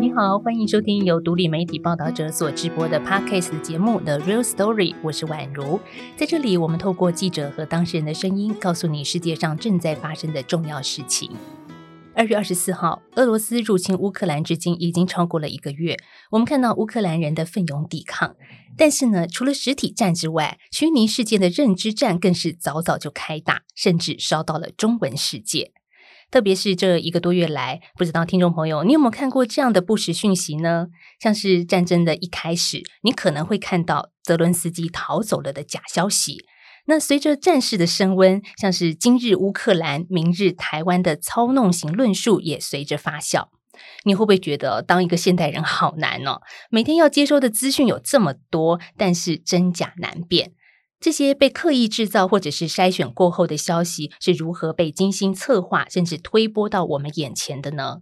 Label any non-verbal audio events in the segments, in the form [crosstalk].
你好，欢迎收听由独立媒体报道者所直播的 Podcast 节目《The Real Story》，我是宛如。在这里，我们透过记者和当事人的声音，告诉你世界上正在发生的重要事情。二月二十四号，俄罗斯入侵乌克兰至今已经超过了一个月。我们看到乌克兰人的奋勇抵抗，但是呢，除了实体战之外，虚拟世界的认知战更是早早就开打，甚至烧到了中文世界。特别是这一个多月来，不知道听众朋友你有没有看过这样的不实讯息呢？像是战争的一开始，你可能会看到泽伦斯基逃走了的假消息。那随着战事的升温，像是今日乌克兰、明日台湾的操弄型论述也随着发酵。你会不会觉得当一个现代人好难哦？每天要接收的资讯有这么多，但是真假难辨。这些被刻意制造或者是筛选过后的消息，是如何被精心策划，甚至推播到我们眼前的呢？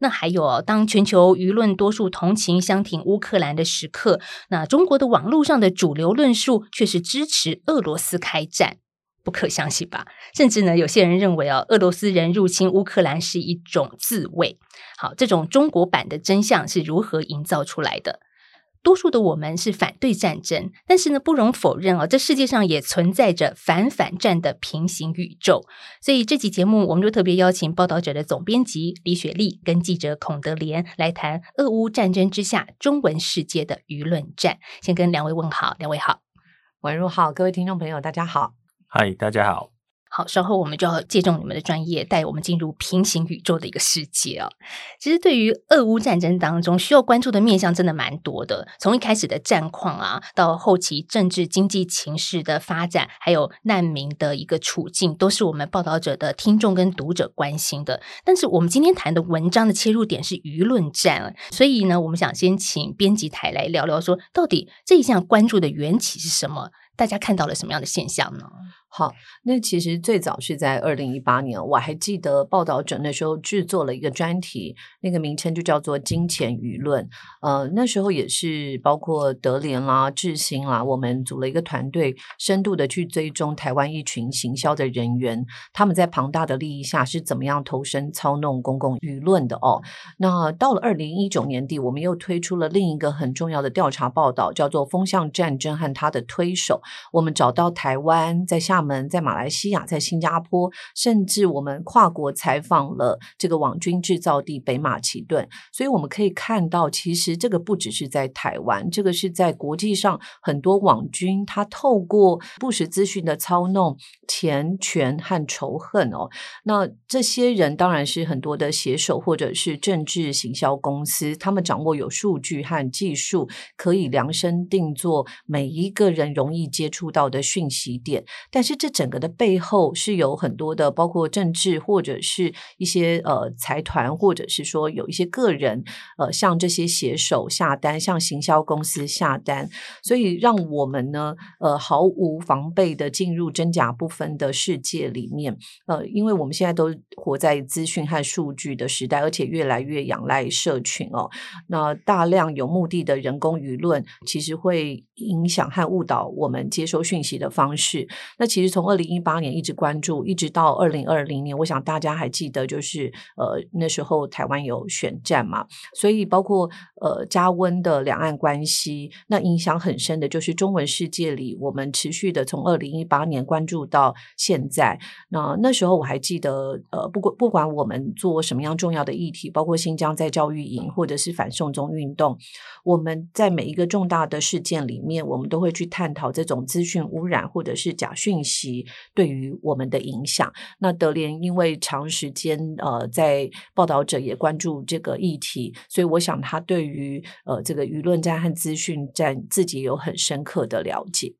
那还有，当全球舆论多数同情相挺乌克兰的时刻，那中国的网络上的主流论述却是支持俄罗斯开战，不可相信吧？甚至呢，有些人认为哦，俄罗斯人入侵乌克兰是一种自卫。好，这种中国版的真相是如何营造出来的？多数的我们是反对战争，但是呢，不容否认啊，这世界上也存在着反反战的平行宇宙。所以这期节目，我们就特别邀请报道者的总编辑李雪莉跟记者孔德莲来谈俄乌战争之下中文世界的舆论战。先跟两位问好，两位好，宛如好，各位听众朋友大家好，嗨，大家好。好，稍后我们就要借重你们的专业，带我们进入平行宇宙的一个世界啊！其实，对于俄乌战争当中需要关注的面向，真的蛮多的。从一开始的战况啊，到后期政治经济情势的发展，还有难民的一个处境，都是我们报道者的听众跟读者关心的。但是，我们今天谈的文章的切入点是舆论战，所以呢，我们想先请编辑台来聊聊，说到底这一项关注的缘起是什么？大家看到了什么样的现象呢？好，那其实最早是在二零一八年，我还记得报道者那时候制作了一个专题，那个名称就叫做“金钱舆论”。呃，那时候也是包括德联啦、智兴啦，我们组了一个团队，深度的去追踪台湾一群行销的人员，他们在庞大的利益下是怎么样投身操弄公共舆论的哦。那到了二零一九年底，我们又推出了另一个很重要的调查报道，叫做“风向战争和他的推手”。我们找到台湾在下厦门、在马来西亚、在新加坡，甚至我们跨国采访了这个网军制造地北马其顿，所以我们可以看到，其实这个不只是在台湾，这个是在国际上很多网军他透过不实资讯的操弄钱权和仇恨哦。那这些人当然是很多的写手或者是政治行销公司，他们掌握有数据和技术，可以量身定做每一个人容易。接触到的讯息点，但是这整个的背后是有很多的，包括政治或者是一些呃财团，或者是说有一些个人呃向这些写手下单，向行销公司下单，所以让我们呢呃毫无防备的进入真假不分的世界里面。呃，因为我们现在都活在资讯和数据的时代，而且越来越仰赖社群哦，那大量有目的的人工舆论，其实会影响和误导我们。接收讯息的方式，那其其实从二零一八年一直关注，一直到二零二零年，我想大家还记得，就是呃那时候台湾有选战嘛，所以包括呃加温的两岸关系，那影响很深的就是中文世界里，我们持续的从二零一八年关注到现在。那那时候我还记得，呃，不管不管我们做什么样重要的议题，包括新疆在教育营，或者是反送中运动，我们在每一个重大的事件里面，我们都会去探讨这。种资讯污染或者是假讯息其对于我们的影响，那德联因为长时间呃在报道者也关注这个议题，所以我想他对于呃这个舆论战和资讯战自己有很深刻的了解。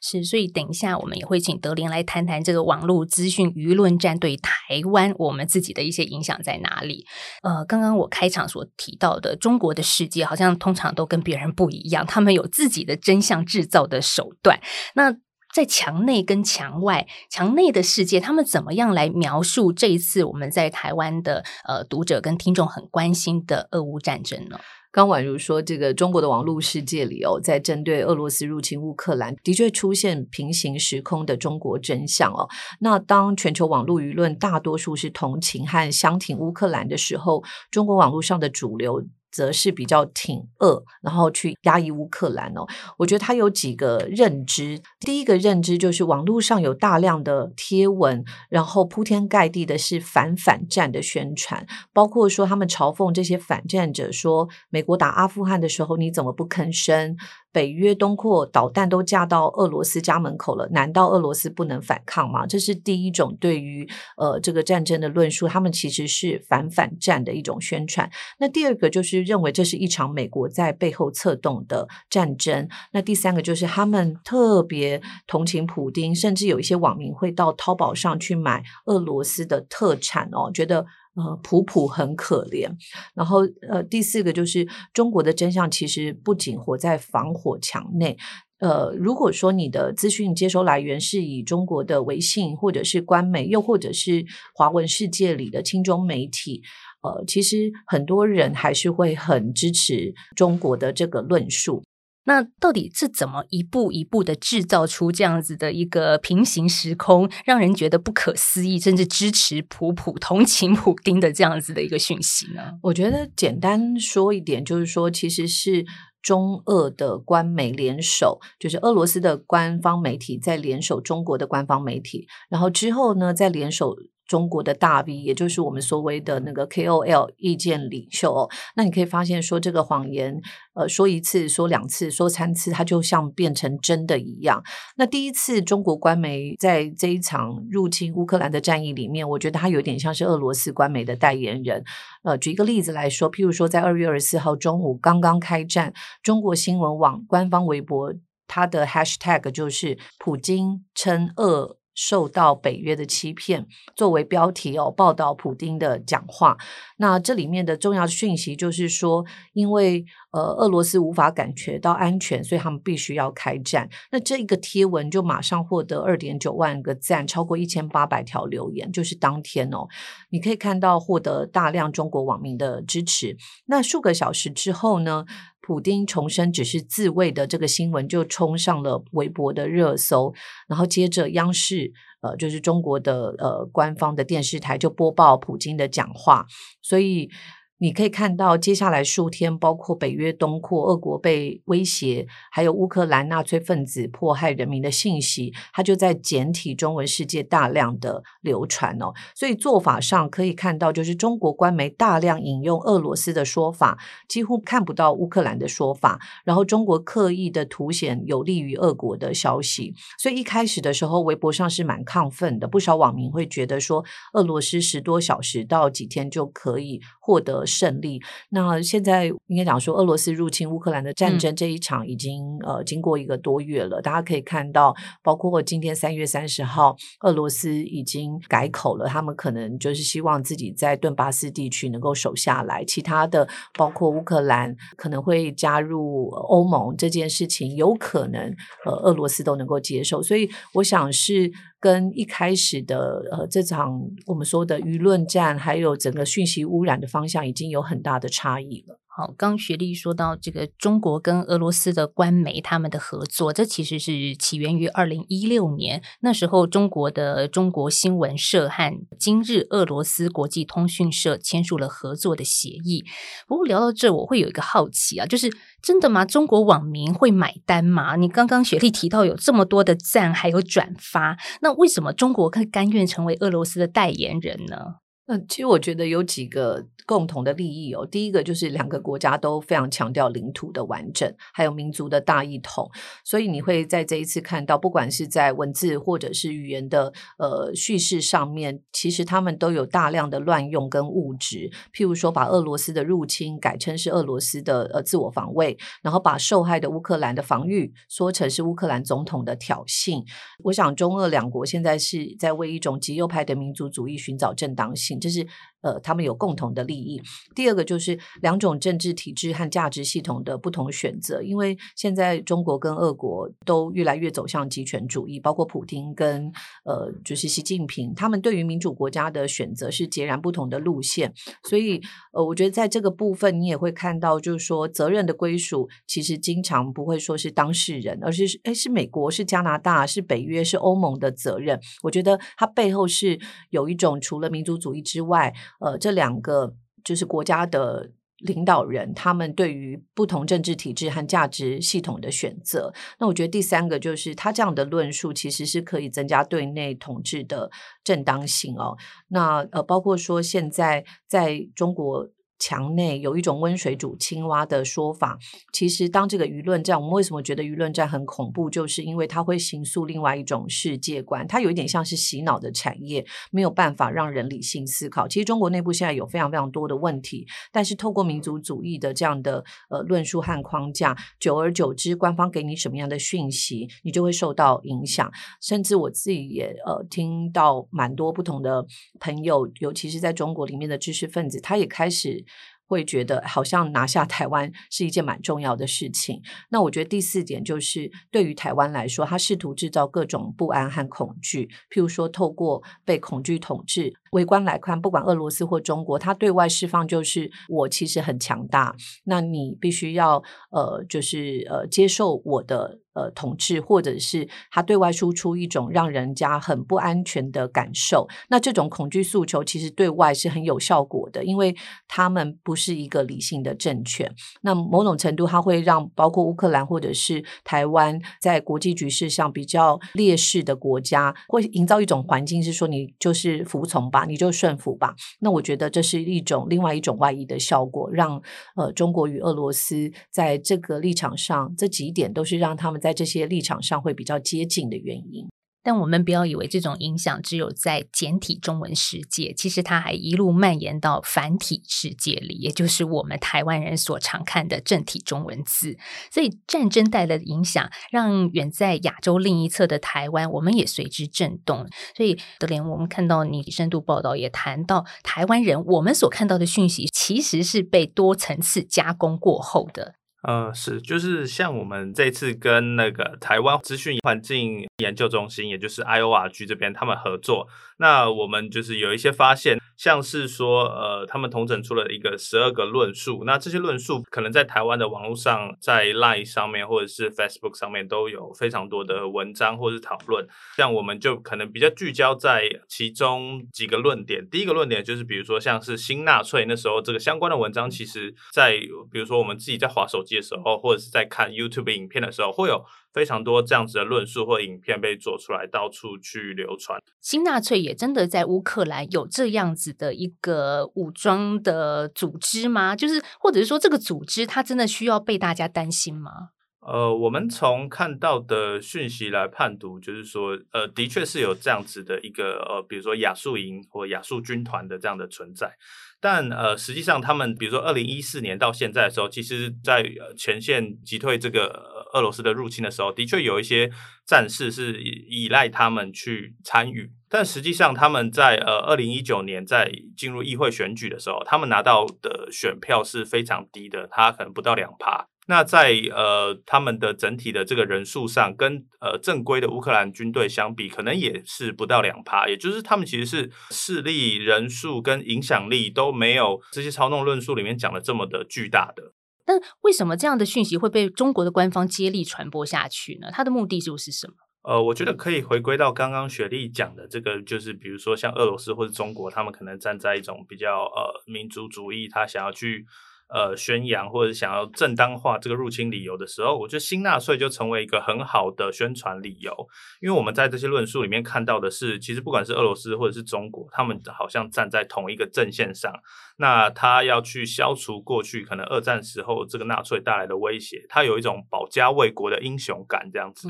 是，所以等一下我们也会请德林来谈谈这个网络资讯舆论战对台湾我们自己的一些影响在哪里。呃，刚刚我开场所提到的中国的世界，好像通常都跟别人不一样，他们有自己的真相制造的手段。那在墙内跟墙外，墙内的世界，他们怎么样来描述这一次我们在台湾的呃读者跟听众很关心的俄乌战争呢？刚宛如说，这个中国的网络世界里哦，在针对俄罗斯入侵乌克兰，的确出现平行时空的中国真相哦。那当全球网络舆论大多数是同情和相挺乌克兰的时候，中国网络上的主流。则是比较挺恶，然后去压抑乌克兰哦。我觉得他有几个认知，第一个认知就是网络上有大量的贴文，然后铺天盖地的是反反战的宣传，包括说他们嘲讽这些反战者说，美国打阿富汗的时候你怎么不吭声？北约东扩导弹都架到俄罗斯家门口了，难道俄罗斯不能反抗吗？这是第一种对于呃这个战争的论述，他们其实是反反战的一种宣传。那第二个就是认为这是一场美国在背后策动的战争。那第三个就是他们特别同情普丁，甚至有一些网民会到淘宝上去买俄罗斯的特产哦，觉得。呃，普普很可怜。然后，呃，第四个就是中国的真相，其实不仅活在防火墙内。呃，如果说你的资讯接收来源是以中国的微信，或者是官媒，又或者是华文世界里的亲中媒体，呃，其实很多人还是会很支持中国的这个论述。那到底是怎么一步一步的制造出这样子的一个平行时空，让人觉得不可思议，甚至支持普普同情普丁的这样子的一个讯息呢？我觉得简单说一点，就是说，其实是中俄的官媒联手，就是俄罗斯的官方媒体在联手中国的官方媒体，然后之后呢，再联手。中国的大 V，也就是我们所谓的那个 KOL 意见领袖哦，那你可以发现说，这个谎言，呃，说一次、说两次、说三次，它就像变成真的一样。那第一次中国官媒在这一场入侵乌克兰的战役里面，我觉得它有点像是俄罗斯官媒的代言人。呃，举一个例子来说，譬如说在二月二十四号中午刚刚开战，中国新闻网官方微博它的 Hashtag 就是普京称俄。受到北约的欺骗，作为标题哦，报道普丁的讲话。那这里面的重要讯息就是说，因为呃俄罗斯无法感觉到安全，所以他们必须要开战。那这一个贴文就马上获得二点九万个赞，超过一千八百条留言，就是当天哦，你可以看到获得大量中国网民的支持。那数个小时之后呢？普丁重生只是自卫的这个新闻就冲上了微博的热搜，然后接着央视呃就是中国的呃官方的电视台就播报普京的讲话，所以。你可以看到，接下来数天，包括北约东扩、俄国被威胁，还有乌克兰纳粹分子迫害人民的信息，它就在简体中文世界大量的流传哦。所以做法上可以看到，就是中国官媒大量引用俄罗斯的说法，几乎看不到乌克兰的说法。然后中国刻意的凸显有利于俄国的消息，所以一开始的时候，微博上是蛮亢奋的，不少网民会觉得说，俄罗斯十多小时到几天就可以获得。胜利。那现在应该讲说，俄罗斯入侵乌克兰的战争这一场已经呃经过一个多月了。大家可以看到，包括今天三月三十号，俄罗斯已经改口了，他们可能就是希望自己在顿巴斯地区能够守下来。其他的，包括乌克兰可能会加入欧盟这件事情，有可能呃俄罗斯都能够接受。所以我想是。跟一开始的呃这场我们说的舆论战，还有整个讯息污染的方向，已经有很大的差异了。好，刚学历说到这个中国跟俄罗斯的官媒他们的合作，这其实是起源于二零一六年，那时候中国的中国新闻社和今日俄罗斯国际通讯社签署了合作的协议。不过聊到这，我会有一个好奇啊，就是真的吗？中国网民会买单吗？你刚刚学历提到有这么多的赞还有转发，那为什么中国会甘愿成为俄罗斯的代言人呢？那其实我觉得有几个共同的利益哦。第一个就是两个国家都非常强调领土的完整，还有民族的大一统。所以你会在这一次看到，不管是在文字或者是语言的呃叙事上面，其实他们都有大量的乱用跟误植。譬如说，把俄罗斯的入侵改称是俄罗斯的呃自我防卫，然后把受害的乌克兰的防御说成是乌克兰总统的挑衅。我想，中俄两国现在是在为一种极右派的民族主义寻找正当性。就是呃他们有共同的利益。第二个就是两种政治体制和价值系统的不同选择，因为现在中国跟俄国都越来越走向极权主义，包括普京跟呃就是习近平，他们对于民主国家的选择是截然不同的路线，所以呃我觉得在这个部分你也会看到，就是说责任的归属其实经常不会说是当事人，而是哎是美国是加拿大是北约是欧盟的责任。我觉得它背后是有一种除了民族主义之外，呃这两个就是国家的。领导人他们对于不同政治体制和价值系统的选择，那我觉得第三个就是他这样的论述其实是可以增加对内统治的正当性哦。那呃，包括说现在在中国。墙内有一种温水煮青蛙的说法。其实，当这个舆论战，我们为什么觉得舆论战很恐怖？就是因为它会形塑另外一种世界观，它有一点像是洗脑的产业，没有办法让人理性思考。其实，中国内部现在有非常非常多的问题，但是透过民族主义的这样的呃论述和框架，久而久之，官方给你什么样的讯息，你就会受到影响。甚至我自己也呃听到蛮多不同的朋友，尤其是在中国里面的知识分子，他也开始。会觉得好像拿下台湾是一件蛮重要的事情。那我觉得第四点就是，对于台湾来说，他试图制造各种不安和恐惧，譬如说透过被恐惧统治。微观来看，不管俄罗斯或中国，它对外释放就是我其实很强大，那你必须要呃，就是呃接受我的呃统治，或者是他对外输出一种让人家很不安全的感受。那这种恐惧诉求其实对外是很有效果的，因为他们不是一个理性的政权。那某种程度，它会让包括乌克兰或者是台湾在国际局势上比较劣势的国家，会营造一种环境，是说你就是服从吧。你就顺服吧。那我觉得这是一种另外一种外溢的效果，让呃中国与俄罗斯在这个立场上，这几点都是让他们在这些立场上会比较接近的原因。但我们不要以为这种影响只有在简体中文世界，其实它还一路蔓延到繁体世界里，也就是我们台湾人所常看的正体中文字。所以战争带来的影响，让远在亚洲另一侧的台湾，我们也随之震动。所以德莲，我们看到你深度报道也谈到，台湾人我们所看到的讯息，其实是被多层次加工过后的。嗯，是，就是像我们这次跟那个台湾资讯环境研究中心，也就是 IORG 这边他们合作，那我们就是有一些发现。像是说，呃，他们统整出了一个十二个论述，那这些论述可能在台湾的网络上，在 Line 上面或者是 Facebook 上面都有非常多的文章或是讨论。像我们就可能比较聚焦在其中几个论点。第一个论点就是，比如说像是新纳粹那时候这个相关的文章，其实在比如说我们自己在划手机的时候，或者是在看 YouTube 影片的时候，会有。非常多这样子的论述或影片被做出来，到处去流传。新纳粹也真的在乌克兰有这样子的一个武装的组织吗？就是或者是说，这个组织它真的需要被大家担心吗？呃，我们从看到的讯息来判读，就是说，呃，的确是有这样子的一个呃，比如说亚速营或亚速军团的这样的存在。但呃，实际上他们，比如说二零一四年到现在的时候，其实，在前线击退这个俄罗斯的入侵的时候，的确有一些战士是依赖他们去参与。但实际上，他们在呃二零一九年在进入议会选举的时候，他们拿到的选票是非常低的，他可能不到两趴。那在呃他们的整体的这个人数上，跟呃正规的乌克兰军队相比，可能也是不到两趴，也就是他们其实是势力、人数跟影响力都没有这些操弄论述里面讲的这么的巨大的。但为什么这样的讯息会被中国的官方接力传播下去呢？它的目的就是什么？呃，我觉得可以回归到刚刚雪莉讲的这个，就是比如说像俄罗斯或者中国，他们可能站在一种比较呃民族主义，他想要去。呃，宣扬或者想要正当化这个入侵理由的时候，我觉得新纳粹就成为一个很好的宣传理由。因为我们在这些论述里面看到的是，其实不管是俄罗斯或者是中国，他们好像站在同一个阵线上。那他要去消除过去可能二战时候这个纳粹带来的威胁，他有一种保家卫国的英雄感，这样子。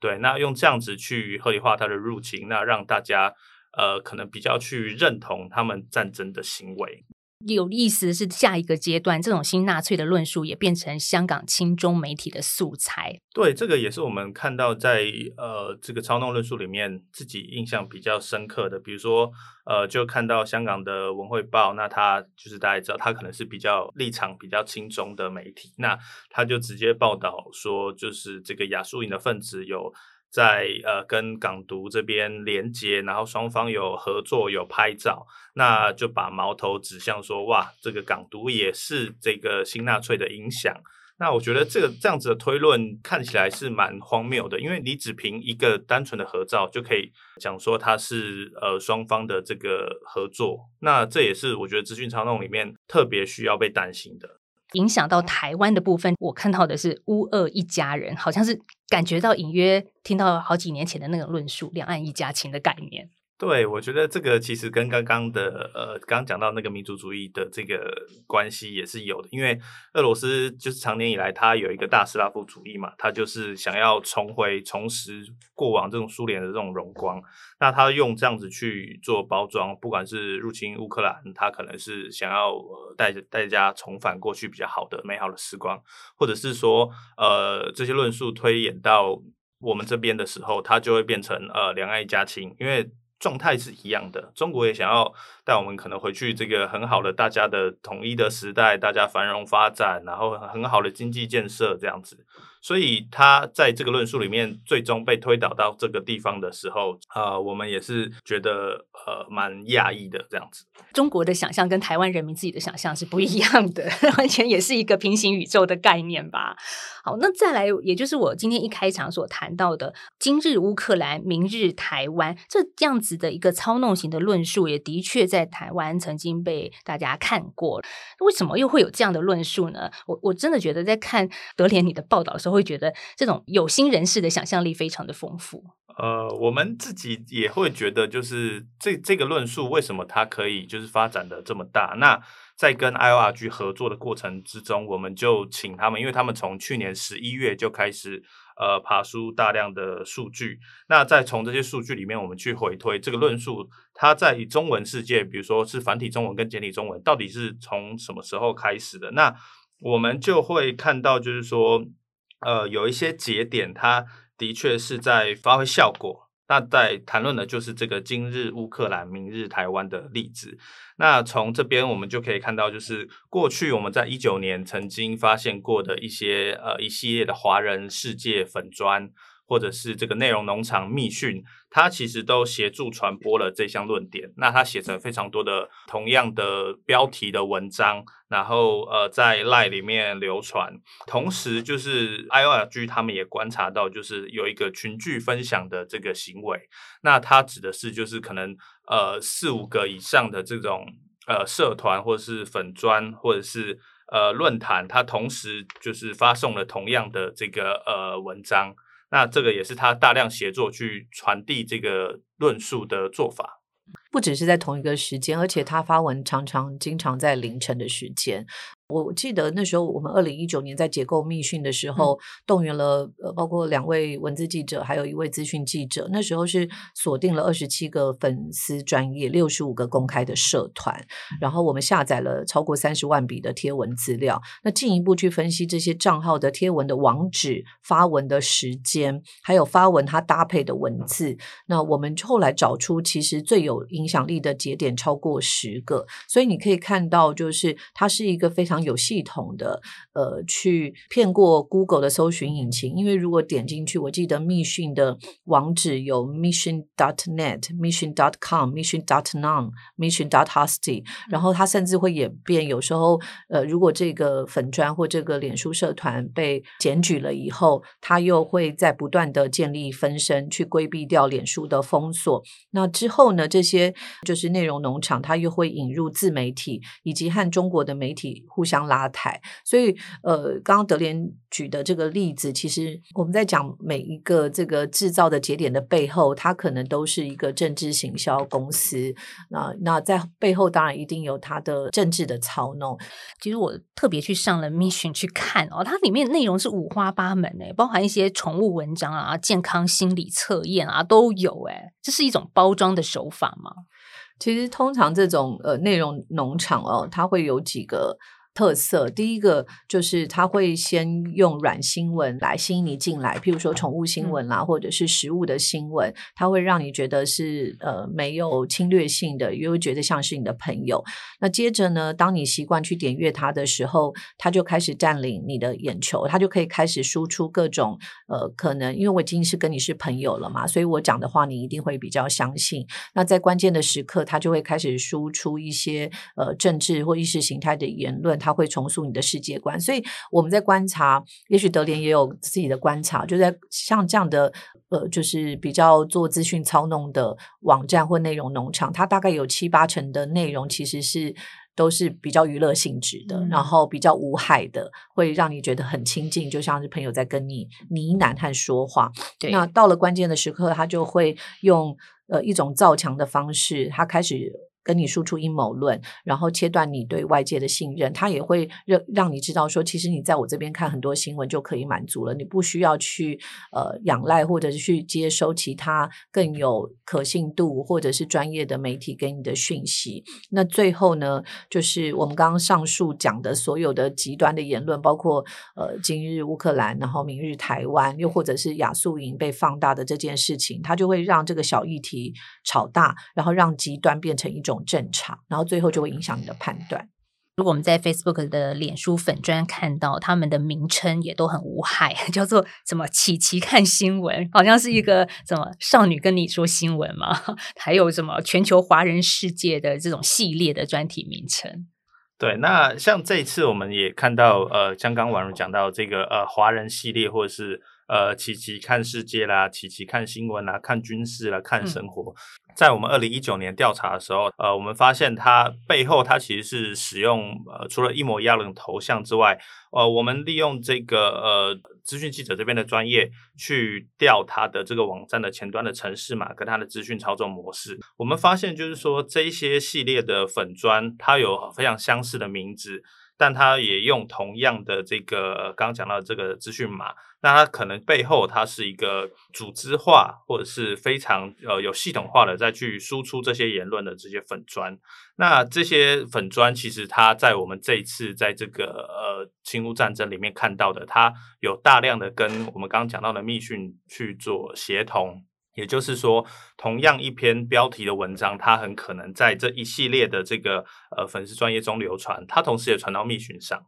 对，那用这样子去合理化他的入侵，那让大家呃可能比较去认同他们战争的行为。有意思的是，下一个阶段，这种新纳粹的论述也变成香港亲中媒体的素材。对，这个也是我们看到在呃这个操弄论述里面自己印象比较深刻的。比如说，呃，就看到香港的文汇报，那他就是大家知道，他可能是比较立场比较亲中的媒体，那他就直接报道说，就是这个亚速营的分子有。在呃跟港独这边连接，然后双方有合作有拍照，那就把矛头指向说哇，这个港独也是这个新纳粹的影响。那我觉得这个这样子的推论看起来是蛮荒谬的，因为你只凭一个单纯的合照就可以讲说它是呃双方的这个合作，那这也是我觉得资讯操弄里面特别需要被担心的。影响到台湾的部分，我看到的是乌俄一家人，好像是感觉到隐约听到好几年前的那个论述，两岸一家亲的概念。对，我觉得这个其实跟刚刚的呃，刚刚讲到那个民族主义的这个关系也是有的，因为俄罗斯就是长年以来它有一个大斯拉夫主义嘛，它就是想要重回、重拾过往这种苏联的这种荣光，那它用这样子去做包装，不管是入侵乌克兰，它可能是想要带着大家重返过去比较好的美好的时光，或者是说呃这些论述推演到我们这边的时候，它就会变成呃两岸一家亲，因为。状态是一样的，中国也想要带我们可能回去这个很好的大家的统一的时代，大家繁荣发展，然后很好的经济建设这样子。所以他在这个论述里面最终被推导到这个地方的时候，呃，我们也是觉得呃蛮讶异的这样子。中国的想象跟台湾人民自己的想象是不一样的，[laughs] 完全也是一个平行宇宙的概念吧。好，那再来，也就是我今天一开场所谈到的“今日乌克兰，明日台湾”这样子的一个操弄型的论述，也的确在台湾曾经被大家看过。为什么又会有这样的论述呢？我我真的觉得在看德联你的报道的时候。会觉得这种有心人士的想象力非常的丰富。呃，我们自己也会觉得，就是这这个论述为什么它可以就是发展的这么大？那在跟 I O R G 合作的过程之中，我们就请他们，因为他们从去年十一月就开始呃爬出大量的数据。那再从这些数据里面，我们去回推这个论述，它在中文世界，比如说是繁体中文跟简体中文，到底是从什么时候开始的？那我们就会看到，就是说。呃，有一些节点，它的确是在发挥效果。那在谈论的就是这个今日乌克兰，明日台湾的例子。那从这边我们就可以看到，就是过去我们在一九年曾经发现过的一些呃一系列的华人世界粉砖。或者是这个内容农场密训，他其实都协助传播了这项论点。那他写成非常多的同样的标题的文章，然后呃在赖里面流传。同时，就是 I O R G 他们也观察到，就是有一个群聚分享的这个行为。那它指的是就是可能呃四五个以上的这种呃社团或者是粉砖或者是呃论坛，它同时就是发送了同样的这个呃文章。那这个也是他大量协作去传递这个论述的做法，不只是在同一个时间，而且他发文常常经常在凌晨的时间。我记得那时候，我们二零一九年在结构密训的时候，动员了呃，包括两位文字记者，还有一位资讯记者。那时候是锁定了二十七个粉丝专业，六十五个公开的社团，然后我们下载了超过三十万笔的贴文资料。那进一步去分析这些账号的贴文的网址、发文的时间，还有发文它搭配的文字。那我们后来找出，其实最有影响力的节点超过十个。所以你可以看到，就是它是一个非常。有系统的，呃，去骗过 Google 的搜寻引擎，因为如果点进去，我记得密讯的网址有 mission dot net、mission dot com、mission dot none、mission dot hosty，然后它甚至会演变，有时候，呃，如果这个粉砖或这个脸书社团被检举了以后，它又会在不断的建立分身，去规避掉脸书的封锁。那之后呢，这些就是内容农场，它又会引入自媒体以及和中国的媒体互。相拉抬，所以呃，刚刚德联举的这个例子，其实我们在讲每一个这个制造的节点的背后，它可能都是一个政治行销公司。那那在背后当然一定有它的政治的操弄。其实我特别去上了 Mission 去看哦，它里面内容是五花八门诶，包含一些宠物文章啊、健康心理测验啊都有诶，这是一种包装的手法吗？其实通常这种呃内容农场哦，它会有几个。特色第一个就是他会先用软新闻来吸引你进来，譬如说宠物新闻啦，或者是食物的新闻，它会让你觉得是呃没有侵略性的，又会觉得像是你的朋友。那接着呢，当你习惯去点阅它的时候，它就开始占领你的眼球，它就可以开始输出各种呃可能，因为我已经是跟你是朋友了嘛，所以我讲的话你一定会比较相信。那在关键的时刻，它就会开始输出一些呃政治或意识形态的言论。它会重塑你的世界观，所以我们在观察，也许德联也有自己的观察，就在像这样的呃，就是比较做资讯操弄的网站或内容农场，它大概有七八成的内容其实是都是比较娱乐性质的，然后比较无害的，会让你觉得很亲近，就像是朋友在跟你呢喃和说话。那到了关键的时刻，他就会用呃一种造强的方式，他开始。跟你输出阴谋论，然后切断你对外界的信任，他也会让让你知道说，其实你在我这边看很多新闻就可以满足了，你不需要去呃仰赖或者是去接收其他更有可信度或者是专业的媒体给你的讯息。那最后呢，就是我们刚刚上述讲的所有的极端的言论，包括呃今日乌克兰，然后明日台湾，又或者是亚速营被放大的这件事情，它就会让这个小议题炒大，然后让极端变成一种。正常，然后最后就会影响你的判断。如果我们在 Facebook 的脸书粉专看到他们的名称也都很无害，[laughs] 叫做什么“琪琪看新闻”，好像是一个什么少女跟你说新闻嘛？[laughs] 还有什么全球华人世界的这种系列的专题名称？对，那像这一次我们也看到，呃，像刚婉如讲到这个呃华人系列，或者是。呃，琪琪看世界啦，琪琪看新闻啦，看军事啦，看生活。在我们二零一九年调查的时候，呃，我们发现它背后它其实是使用呃，除了一模一样的头像之外，呃，我们利用这个呃资讯记者这边的专业去调它的这个网站的前端的城市码跟它的资讯操作模式。我们发现就是说这一些系列的粉砖，它有非常相似的名字。但它也用同样的这个刚刚讲到这个资讯码，那它可能背后它是一个组织化或者是非常呃有系统化的再去输出这些言论的这些粉砖。那这些粉砖其实它在我们这一次在这个呃侵乌战争里面看到的，它有大量的跟我们刚刚讲到的密讯去做协同。也就是说，同样一篇标题的文章，它很可能在这一系列的这个呃粉丝专业中流传，它同时也传到密讯上。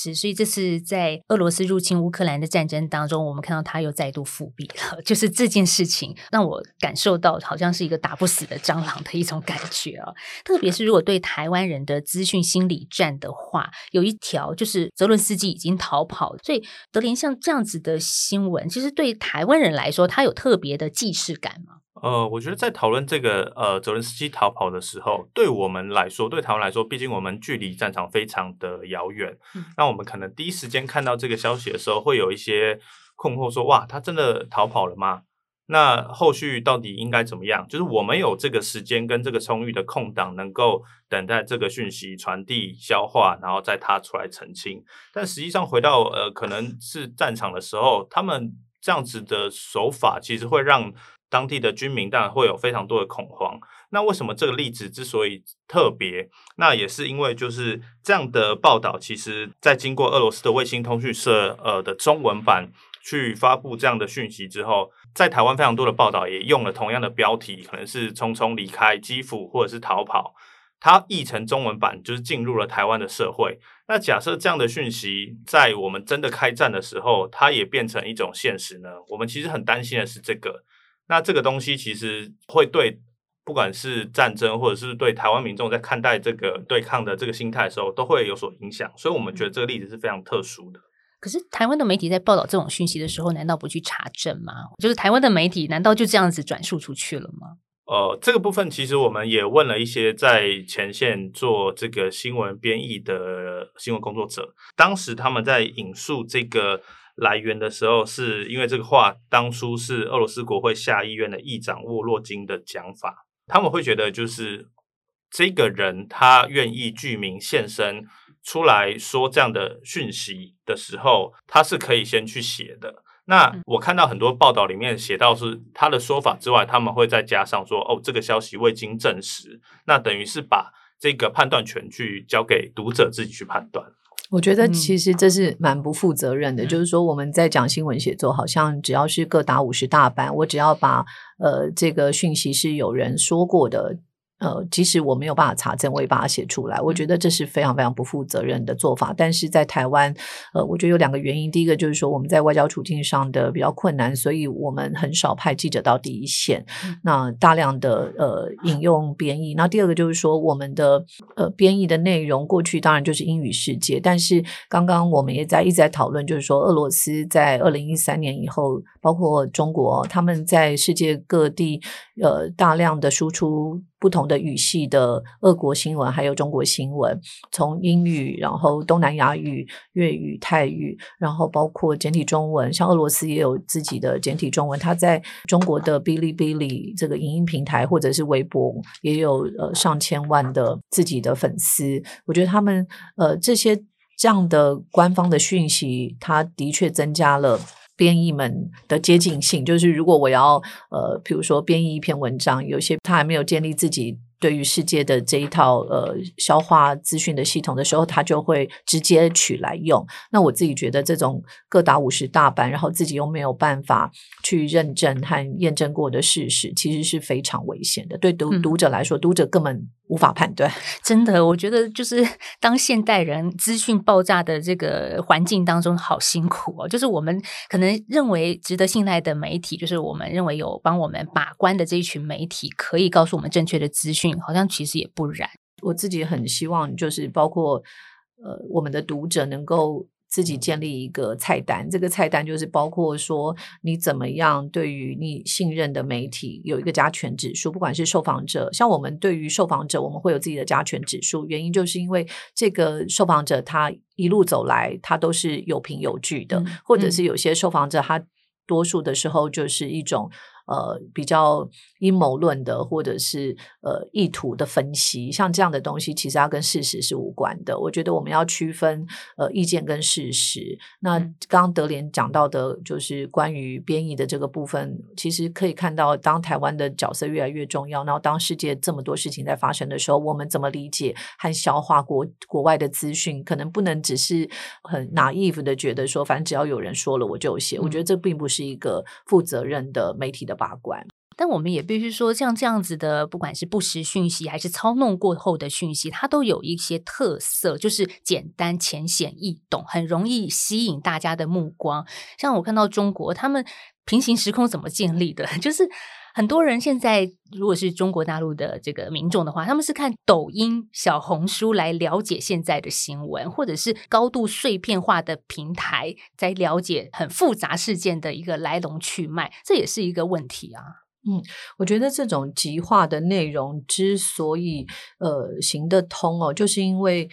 是，所以这次在俄罗斯入侵乌克兰的战争当中，我们看到他又再度复辟了。[laughs] 就是这件事情让我感受到，好像是一个打不死的蟑螂的一种感觉啊。特别是如果对台湾人的资讯心理战的话，有一条就是泽伦斯基已经逃跑，所以德林像这样子的新闻，其实对台湾人来说，他有特别的既视感吗？呃，我觉得在讨论这个呃泽连斯基逃跑的时候，对我们来说，对台湾来说，毕竟我们距离战场非常的遥远，那我们可能第一时间看到这个消息的时候，会有一些困惑，说哇，他真的逃跑了吗？那后续到底应该怎么样？就是我们有这个时间跟这个充裕的空档，能够等待这个讯息传递、消化，然后再他出来澄清。但实际上回到呃，可能是战场的时候，他们这样子的手法，其实会让。当地的居民当然会有非常多的恐慌。那为什么这个例子之所以特别？那也是因为就是这样的报道，其实在经过俄罗斯的卫星通讯社呃的中文版去发布这样的讯息之后，在台湾非常多的报道也用了同样的标题，可能是匆匆离开基辅或者是逃跑。它译成中文版就是进入了台湾的社会。那假设这样的讯息在我们真的开战的时候，它也变成一种现实呢？我们其实很担心的是这个。那这个东西其实会对不管是战争，或者是对台湾民众在看待这个对抗的这个心态的时候，都会有所影响。所以，我们觉得这个例子是非常特殊的。可是，台湾的媒体在报道这种讯息的时候，难道不去查证吗？就是台湾的媒体难道就这样子转述出去了吗？呃，这个部分其实我们也问了一些在前线做这个新闻编译的新闻工作者，当时他们在引述这个。来源的时候，是因为这个话当初是俄罗斯国会下议院的议长沃洛金的讲法，他们会觉得就是这个人他愿意具名现身出来说这样的讯息的时候，他是可以先去写的。那我看到很多报道里面写到是他的说法之外，他们会再加上说哦，这个消息未经证实，那等于是把这个判断权去交给读者自己去判断。我觉得嗯其实这是蛮不负责任的，嗯就是说我们在讲新闻写作，好像只要是各打五十大板，我只要把呃这个讯息是有人说过的。呃，即使我没有办法查证，我也把它写出来。我觉得这是非常非常不负责任的做法。但是在台湾，呃，我觉得有两个原因。第一个就是说我们在外交处境上的比较困难，所以我们很少派记者到第一线，那大量的呃引用编译。那第二个就是说我们的呃编译的内容，过去当然就是英语世界，但是刚刚我们也在一直在讨论，就是说俄罗斯在二零一三年以后，包括中国，他们在世界各地呃大量的输出。不同的语系的俄国新闻，还有中国新闻，从英语，然后东南亚语、粤语、泰语，然后包括简体中文，像俄罗斯也有自己的简体中文，它在中国的哔哩哔哩这个影音平台或者是微博也有呃上千万的自己的粉丝。我觉得他们呃这些这样的官方的讯息，它的确增加了。编译们的接近性，就是如果我要呃，比如说编译一篇文章，有些他还没有建立自己对于世界的这一套呃消化资讯的系统的时候，他就会直接取来用。那我自己觉得这种各打五十大板，然后自己又没有办法去认证和验证过的事实，其实是非常危险的。对读嗯读者来说，读者根本无法判断。[laughs] 真的，我觉得就是 [laughs] 当现代人资讯爆炸的这个环境当中，好辛苦哦。就是我们可能认为值得信赖的媒体，就是我们认为有帮我们把关的这一群媒体，可以告诉我们正确的资讯，好像其实也不然。我自己很希望，就是包括呃我们的读者能够自己建立一个菜单。这个菜单就是包括说你怎么样对于你信任的媒体有一个加权指数，不管是受访者，像我们对于受访者，我们会有自己的加权指数，原因就是因为这个受访者他一路走来，他都是有凭有据的，嗯或者是有些受访者他多数的时候就是一种。呃，比较阴谋论的，或者是呃意图的分析，像这样的东西，其实它跟事实是无关的。我觉得我们要区分呃意见跟事实。那嗯刚刚德联讲到的，就是关于编译的这个部分，其实可以看到，当台湾的角色越来越重要，然后当世界这么多事情在发生的时候，我们怎么理解和消化国国外的资讯，可能不能只是很 naive 的觉得说，反正只要有人说了我就写。我觉得这并不是一个负责任的媒体的把关。但我们也必须说，像这样子的，不管是不实讯息还是操弄过后的讯息，它都有一些特色，就是简单、浅显易懂，很容易吸引大家的目光。像我看到中国，他们平行时空怎么建立的？[laughs] 就是很多人现在如果是中国大陆的这个民众的话，他们是看抖音、小红书来了解现在的新闻，或者是高度碎片化的平台在了解很复杂事件的一个来龙去脉，这也是一个问题啊。我觉得这种极化的内容之所以呃行得通哦，就是因为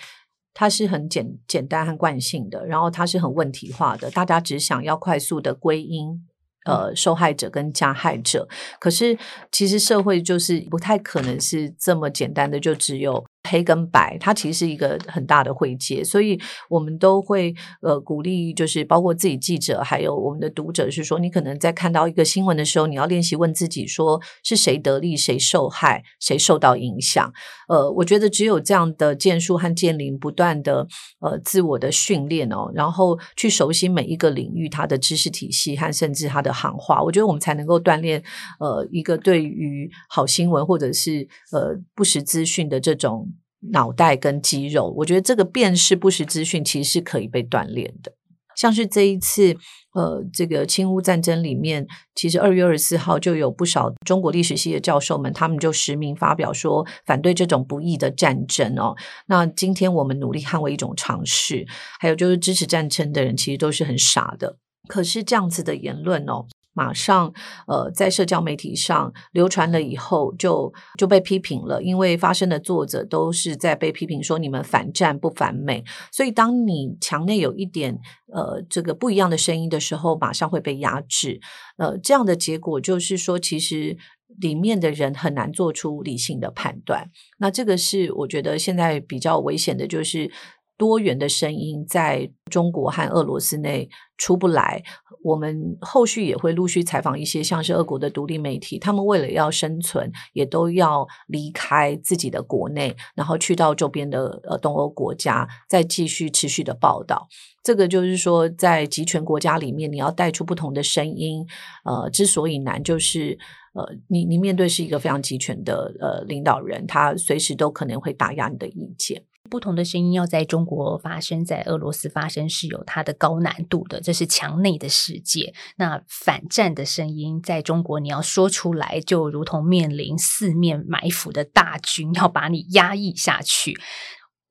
它是很简简单和惯性的，然后它是很问题化的，大家只想要快速的归因。呃，受害者跟加害者，可是其实社会就是不太可能是这么简单的，就只有黑跟白，它其实是一个很大的汇界，所以我们都会呃鼓励，就是包括自己记者，还有我们的读者，是说你可能在看到一个新闻的时候，你要练习问自己说是谁得利，谁受害，谁受到影响。呃，我觉得只有这样的建树和建林不断的呃自我的训练哦，然后去熟悉每一个领域它的知识体系和甚至它的行话，我觉得我们才能够锻炼呃一个对于好新闻或者是呃不实资讯的这种脑袋跟肌肉。我觉得这个辨识不实资讯其实是可以被锻炼的。像是这一次，呃，这个侵乌战争里面，其实二月二十四号就有不少中国历史系的教授们，他们就实名发表说反对这种不义的战争哦。那今天我们努力捍卫一种常识，还有就是支持战争的人其实都是很傻的。可是这样子的言论哦，马上呃在社交媒体上流传了以后就，就被批评了，因为发生的作者都是在被批评说你们反战不反美，所以当你墙内有一点呃这个不一样的声音的时候，马上会被压制。呃，这样的结果就是说，其实里面的人很难做出理性的判断。那这个是我觉得现在比较危险的，就是。多元的声音在中国和俄罗斯内出不来。我们后续也会陆续采访一些像是俄国的独立媒体，他们为了要生存，也都要离开自己的国内，然后去到周边的呃东欧国家，再继续持续的报道。这个就是说，在集权国家里面，你要带出不同的声音。呃，之所以难，就是呃，你你面对是一个非常集权的呃领导人，他随时都可能会打压你的意见。不同的声音要在中国发生，在俄罗斯发生是有它的高难度的，这是墙内的世界。那反战的声音在中国，你要说出来，就如同面临四面埋伏的大军，要把你压抑下去。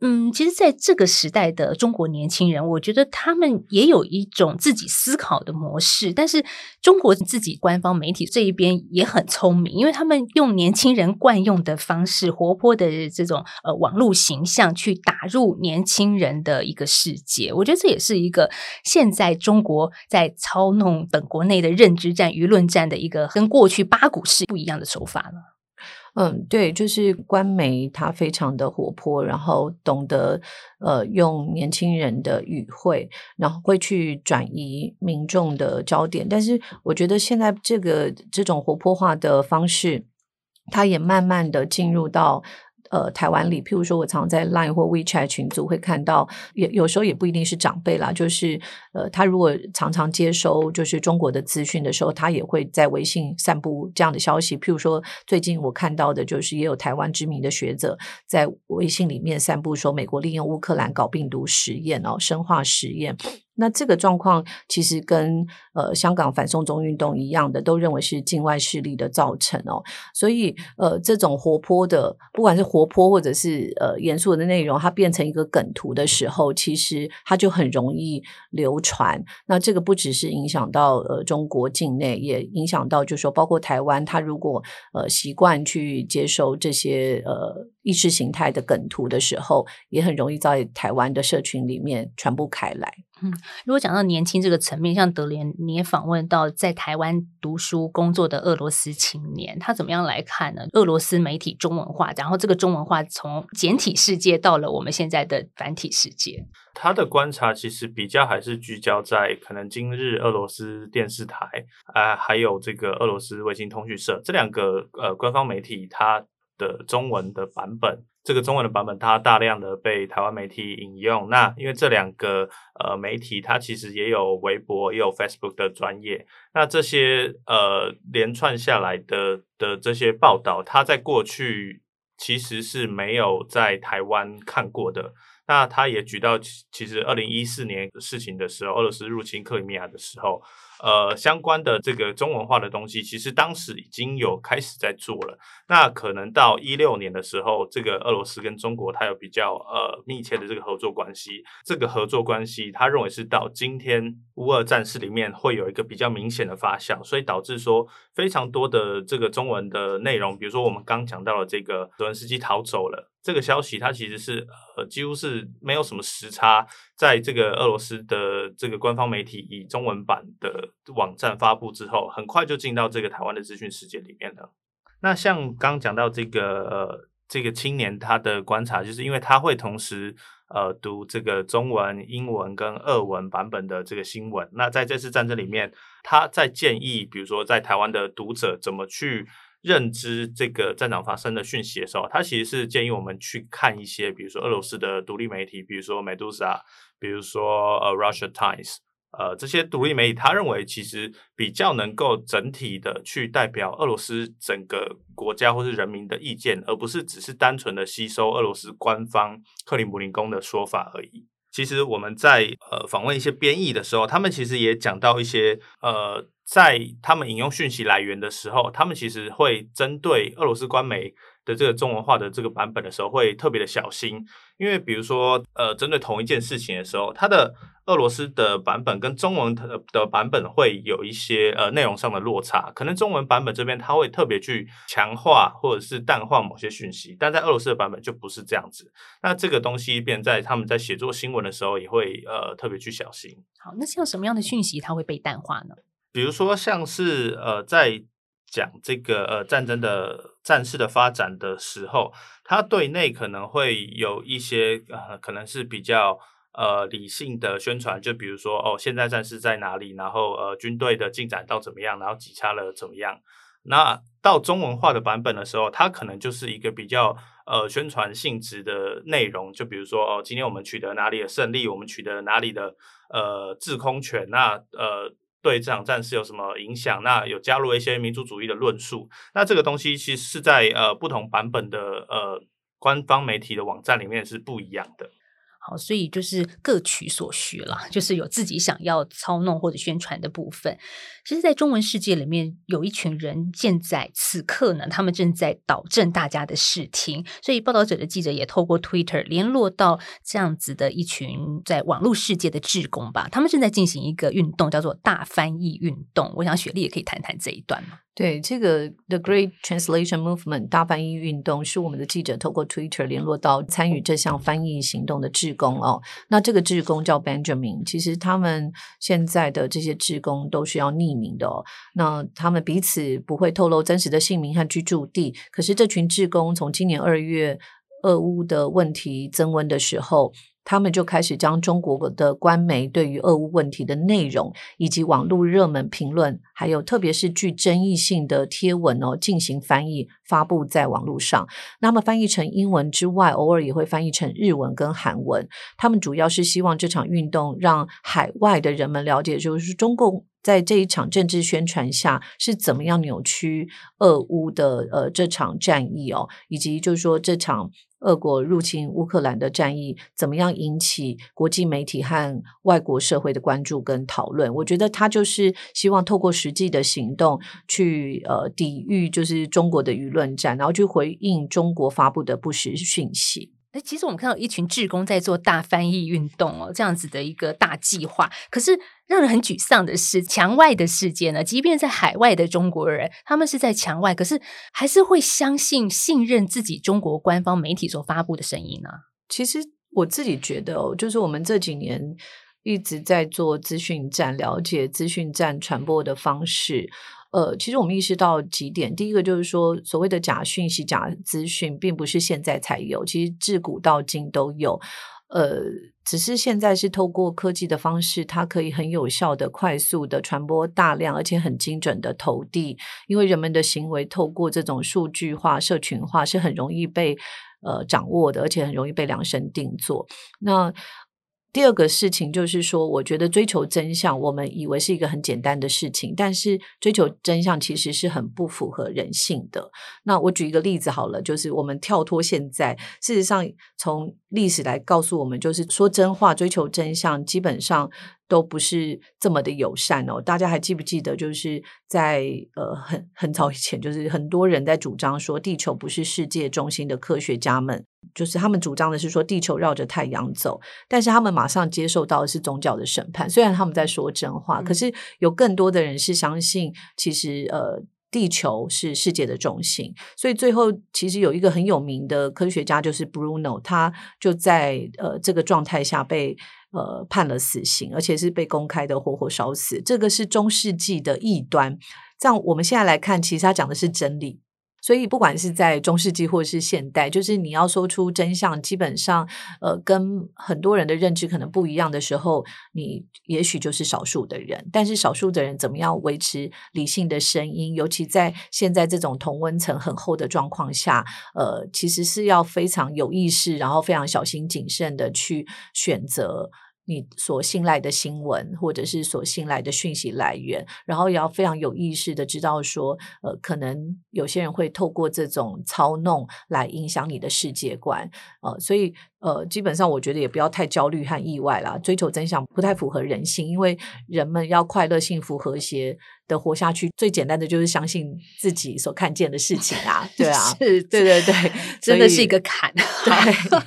嗯，其实，在这个时代的中国年轻人，我觉得他们也有一种自己思考的模式。但是，中国自己官方媒体这一边也很聪明，因为他们用年轻人惯用的方式，活泼的这种呃网络形象，去打入年轻人的一个世界。我觉得这也是一个现在中国在操弄本国内的认知战、舆论战的一个跟过去八股式不一样的手法了。嗯，对，就是官媒，它非常的活泼，然后懂得呃用年轻人的语汇，然后会去转移民众的焦点。但是我觉得现在这个这种活泼化的方式，它也慢慢的进入到。呃，台湾里，譬如说，我常在 Line 或 WeChat 群组会看到，也有时候也不一定是长辈啦，就是呃，他如果常常接收就是中国的资讯的时候，他也会在微信散布这样的消息。譬如说，最近我看到的就是也有台湾知名的学者在微信里面散布说，美国利用乌克兰搞病毒实验哦，生化实验。那这个状况其实跟呃香港反送中运动一样的，都认为是境外势力的造成哦。所以呃，这种活泼的，不管是活泼或者是呃严肃的内容，它变成一个梗图的时候，其实它就很容易流传。那这个不只是影响到呃中国境内，也影响到就是说，包括台湾，他如果呃习惯去接受这些呃意识形态的梗图的时候，也很容易在台湾的社群里面传播开来。嗯，如果讲到年轻这个层面，像德联，你也访问到在台湾读书工作的俄罗斯青年，他怎么样来看呢？俄罗斯媒体中文化，然后这个中文化从简体世界到了我们现在的繁体世界，他的观察其实比较还是聚焦在可能今日俄罗斯电视台啊，还有这个俄罗斯卫星通讯社这两个呃官方媒体，它的中文的版本。这个中文的版本，它大量的被台湾媒体引用。那因为这两个呃媒体，它其实也有微博，也有 Facebook 的专业。那这些呃连串下来的的这些报道，它在过去其实是没有在台湾看过的。那他也举到，其实二零一四年事情的时候，俄罗斯入侵克里米亚的时候。呃，相关的这个中文化的东西，其实当时已经有开始在做了。那可能到一六年的时候，这个俄罗斯跟中国它有比较呃密切的这个合作关系。这个合作关系，他认为是到今天乌俄战事里面会有一个比较明显的发酵，所以导致说非常多的这个中文的内容，比如说我们刚讲到了这个泽文斯基逃走了。这个消息它其实是呃几乎是没有什么时差，在这个俄罗斯的这个官方媒体以中文版的网站发布之后，很快就进到这个台湾的资讯世界里面了。那像刚讲到这个呃这个青年他的观察，就是因为他会同时呃读这个中文、英文跟俄文版本的这个新闻。那在这次战争里面，他在建议，比如说在台湾的读者怎么去。认知这个战场发生的讯息的时候，他其实是建议我们去看一些，比如说俄罗斯的独立媒体，比如说 Medusa，比如说呃 Russia Times，呃这些独立媒体，他认为其实比较能够整体的去代表俄罗斯整个国家或是人民的意见，而不是只是单纯的吸收俄罗斯官方克里姆林宫的说法而已。其实我们在呃访问一些编译的时候，他们其实也讲到一些呃。在他们引用讯息来源的时候，他们其实会针对俄罗斯官媒的这个中文化的这个版本的时候，会特别的小心，因为比如说，呃，针对同一件事情的时候，它的俄罗斯的版本跟中文的的版本会有一些呃内容上的落差，可能中文版本这边它会特别去强化或者是淡化某些讯息，但在俄罗斯的版本就不是这样子。那这个东西便在他们在写作新闻的时候也会呃特别去小心。好，那像什么样的讯息它会被淡化呢？比如说，像是呃，在讲这个呃战争的战事的发展的时候，它对内可能会有一些呃可能是比较呃理性的宣传，就比如说哦现在战事在哪里，然后呃军队的进展到怎么样，然后几差了怎么样。那到中文化的版本的时候，它可能就是一个比较呃宣传性质的内容，就比如说哦今天我们取得哪里的胜利，我们取得哪里的呃制空权，那呃。对这场战事有什么影响？那有加入一些民族主义的论述。那这个东西其实是在呃不同版本的呃官方媒体的网站里面是不一样的。好，所以就是各取所需了，[laughs] 就是有自己想要操弄或者宣传的部分。其实，在中文世界里面，有一群人现在此刻呢，他们正在导正大家的视听。所以，报道者的记者也透过 Twitter 联络到这样子的一群在网络世界的志工吧，他们正在进行一个运动，叫做大翻译运动。我想雪莉也可以谈谈这一段嘛。对这个 The Great Translation Movement 大翻译运动，是我们的记者透过 Twitter 联络到参与这项翻译行动的志工哦。那这个志工叫 Benjamin，其实他们现在的这些志工都是要匿名的哦。那他们彼此不会透露真实的姓名和居住地。可是这群志工从今年二月俄乌的问题增温的时候。他们就开始将中国的官媒对于俄乌问题的内容，以及网络热门评论，还有特别是具争议性的贴文哦，进行翻译发布在网络上。那么翻译成英文之外，偶尔也会翻译成日文跟韩文。他们主要是希望这场运动让海外的人们了解，就是中共在这一场政治宣传下是怎么样扭曲俄乌的呃这场战役哦，以及就是说这场。俄国入侵乌克兰的战役怎么样引起国际媒体和外国社会的关注跟讨论？我觉得他就是希望透过实际的行动去呃抵御，就是中国的舆论战，然后去回应中国发布的不实讯息。哎，其实我们看到一群志工在做大翻译运动哦，这样子的一个大计划。可是让人很沮丧的是，墙外的世界呢，即便在海外的中国人，他们是在墙外，可是还是会相信、信任自己中国官方媒体所发布的声音呢？其实我自己觉得哦，就是我们这几年一直在做资讯站，了解资讯站传播的方式。呃，其实我们意识到几点，第一个就是说，所谓的假讯息、假资讯，并不是现在才有，其实自古到今都有。呃，只是现在是透过科技的方式，它可以很有效的、快速的传播大量而且很精准的投递，因为人们的行为透过这种数据化、社群化是很容易被呃掌握的，而且很容易被量身定做。那第二个事情就是说，我觉得追求真相，我们以为是一个很简单的事情，但是追求真相其实是很不符合人性的。那我举一个例子好了，就是我们跳脱现在，事实上从历史来告诉我们，就是说真话、追求真相，基本上。都不是这么的友善哦。大家还记不记得，就是在呃很很早以前，就是很多人在主张说地球不是世界中心的科学家们，就是他们主张的是说地球绕着太阳走，但是他们马上接受到的是宗教的审判。虽然他们在说真话，可是有更多的人是相信，其实呃地球是世界的中心。所以最后其实有一个很有名的科学家，就是 Bruno，他就在呃这个状态下被。呃，判了死刑，而且是被公开的活活烧死。这个是中世纪的异端。这样，我们现在来看，其实他讲的是真理。所以，不管是在中世纪或是现代，就是你要说出真相，基本上，呃，跟很多人的认知可能不一样的时候，你也许就是少数的人。但是，少数的人怎么样维持理性的声音？尤其在现在这种同温层很厚的状况下，呃，其实是要非常有意识，然后非常小心谨慎的去选择。你所信赖的新闻，或者是所信赖的讯息来源，然后也要非常有意识的知道说，呃，可能有些人会透过这种操弄来影响你的世界观，呃，所以。呃，基本上我觉得也不要太焦虑和意外啦。追求真相不太符合人性，因为人们要快乐、幸福、和谐的活下去，最简单的就是相信自己所看见的事情啊。对啊，[laughs] 是，对对对，真的是一个坎。对，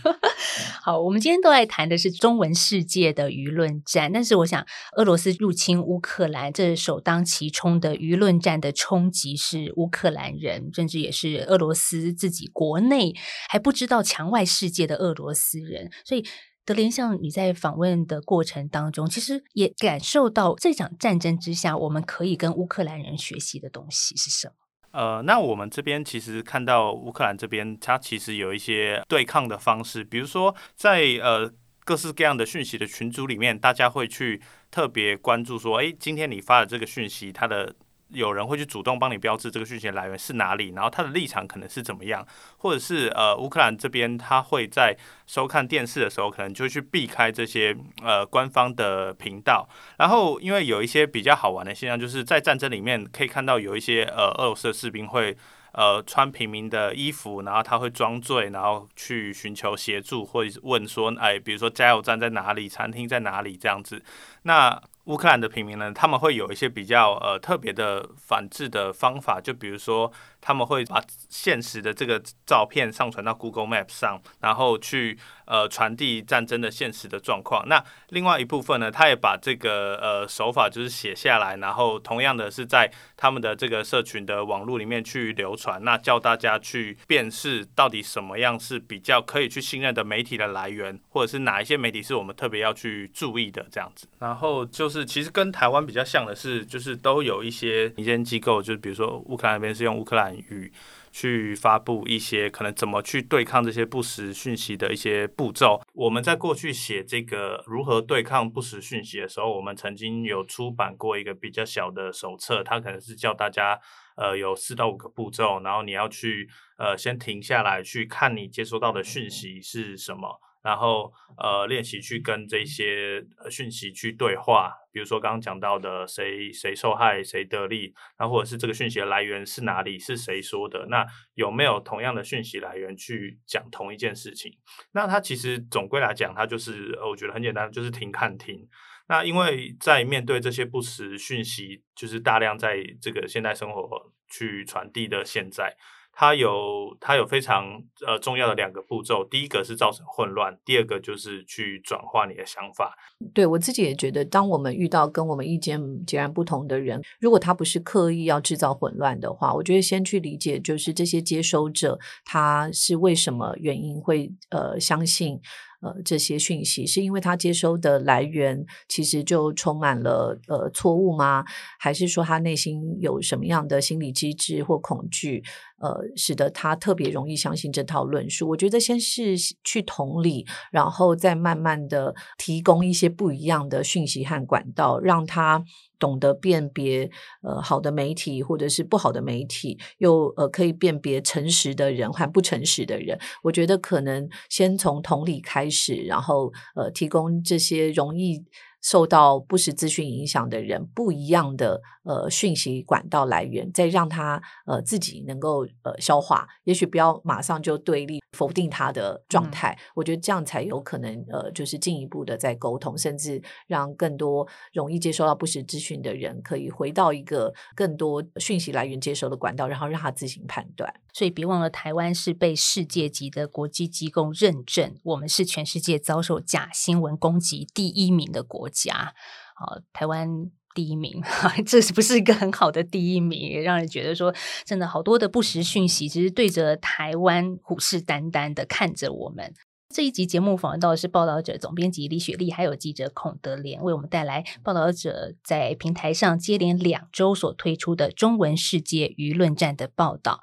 [laughs] 好，我们今天都在谈的是中文世界的舆论战，但是我想，俄罗斯入侵乌克兰，这首当其冲的舆论战的冲击是乌克兰人，甚至也是俄罗斯自己国内还不知道墙外世界的俄罗斯。人，所以德林像你在访问的过程当中，其实也感受到这场战争之下，我们可以跟乌克兰人学习的东西是什么？呃，那我们这边其实看到乌克兰这边，它其实有一些对抗的方式，比如说在呃各式各样的讯息的群组里面，大家会去特别关注说，哎，今天你发的这个讯息，它的。有人会去主动帮你标志这个讯息的来源是哪里，然后他的立场可能是怎么样，或者是呃乌克兰这边他会在收看电视的时候，可能就去避开这些呃官方的频道。然后因为有一些比较好玩的现象，就是在战争里面可以看到有一些呃俄罗斯的士兵会呃穿平民的衣服，然后他会装醉，然后去寻求协助，或者问说，哎，比如说加油站在哪里，餐厅在哪里这样子。那乌克兰的平民呢，他们会有一些比较呃特别的反制的方法，就比如说他们会把现实的这个照片上传到 Google Map 上，然后去呃传递战争的现实的状况。那另外一部分呢，他也把这个呃手法就是写下来，然后同样的是在他们的这个社群的网络里面去流传，那教大家去辨识到底什么样是比较可以去信任的媒体的来源，或者是哪一些媒体是我们特别要去注意的这样子。然后就是。是，其实跟台湾比较像的是，就是都有一些民间机构，就是比如说乌克兰那边是用乌克兰语去发布一些可能怎么去对抗这些不实讯息的一些步骤。我们在过去写这个如何对抗不实讯息的时候，我们曾经有出版过一个比较小的手册，它可能是叫大家呃有四到五个步骤，然后你要去呃先停下来去看你接收到的讯息是什么。然后呃，练习去跟这些讯息去对话，比如说刚刚讲到的谁谁受害谁得利，然后或者是这个讯息的来源是哪里，是谁说的，那有没有同样的讯息来源去讲同一件事情？那它其实总归来讲，它就是我觉得很简单，就是听看听。那因为在面对这些不实讯息，就是大量在这个现代生活去传递的现在。它有它有非常呃重要的两个步骤，第一个是造成混乱，第二个就是去转化你的想法。对我自己也觉得，当我们遇到跟我们意见截然不同的人，如果他不是刻意要制造混乱的话，我觉得先去理解，就是这些接收者他是为什么原因会呃相信。呃，这些讯息是因为他接收的来源其实就充满了呃错误吗？还是说他内心有什么样的心理机制或恐惧，呃，使得他特别容易相信这套论述？我觉得先是去同理，然后再慢慢的提供一些不一样的讯息和管道，让他。懂得辨别呃好的媒体或者是不好的媒体，又呃可以辨别诚实的人和不诚实的人。我觉得可能先从同理开始，然后呃提供这些容易。受到不实资讯影响的人，不一样的呃讯息管道来源，再让他呃自己能够呃消化，也许不要马上就对立否定他的状态。我觉得这样才有可能呃，就是进一步的在沟通，甚至让更多容易接收到不实资讯的人，可以回到一个更多讯息来源接收的管道，然后让他自行判断。所以别忘了，台湾是被世界级的国际机构认证，我们是全世界遭受假新闻攻击第一名的国家。好，台湾第一名，[laughs] 这是不是一个很好的第一名？也让人觉得说，真的好多的不实讯息，其实对着台湾虎视眈眈的看着我们。这一集节目访问到的是报道者总编辑李雪莉，还有记者孔德莲，为我们带来报道者在平台上接连两周所推出的中文世界舆论战的报道。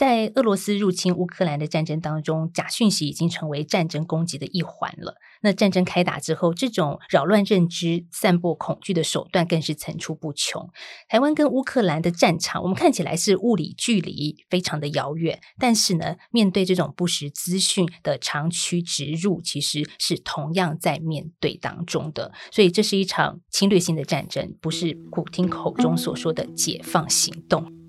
在俄罗斯入侵乌克兰的战争当中，假讯息已经成为战争攻击的一环了。那战争开打之后，这种扰乱认知、散播恐惧的手段更是层出不穷。台湾跟乌克兰的战场，我们看起来是物理距离非常的遥远，但是呢，面对这种不实资讯的长驱直入，其实是同样在面对当中的。所以，这是一场侵略性的战争，不是普京口中所说的解放行动。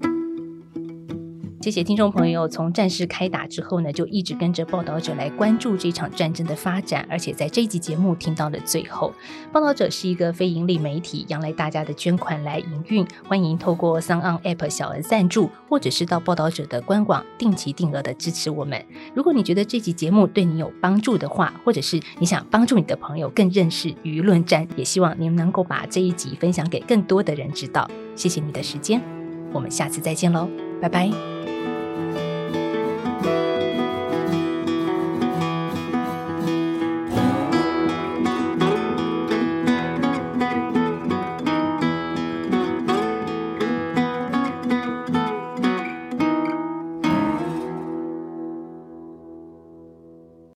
谢谢听众朋友，从战事开打之后呢，就一直跟着报道者来关注这场战争的发展，而且在这一集节目听到的最后，报道者是一个非盈利媒体，仰赖大家的捐款来营运，欢迎透过 s o n On App 小额赞助，或者是到报道者的官网定期定额的支持我们。如果你觉得这集节目对你有帮助的话，或者是你想帮助你的朋友更认识舆论战，也希望你们能够把这一集分享给更多的人知道。谢谢你的时间，我们下次再见喽，拜拜。thank you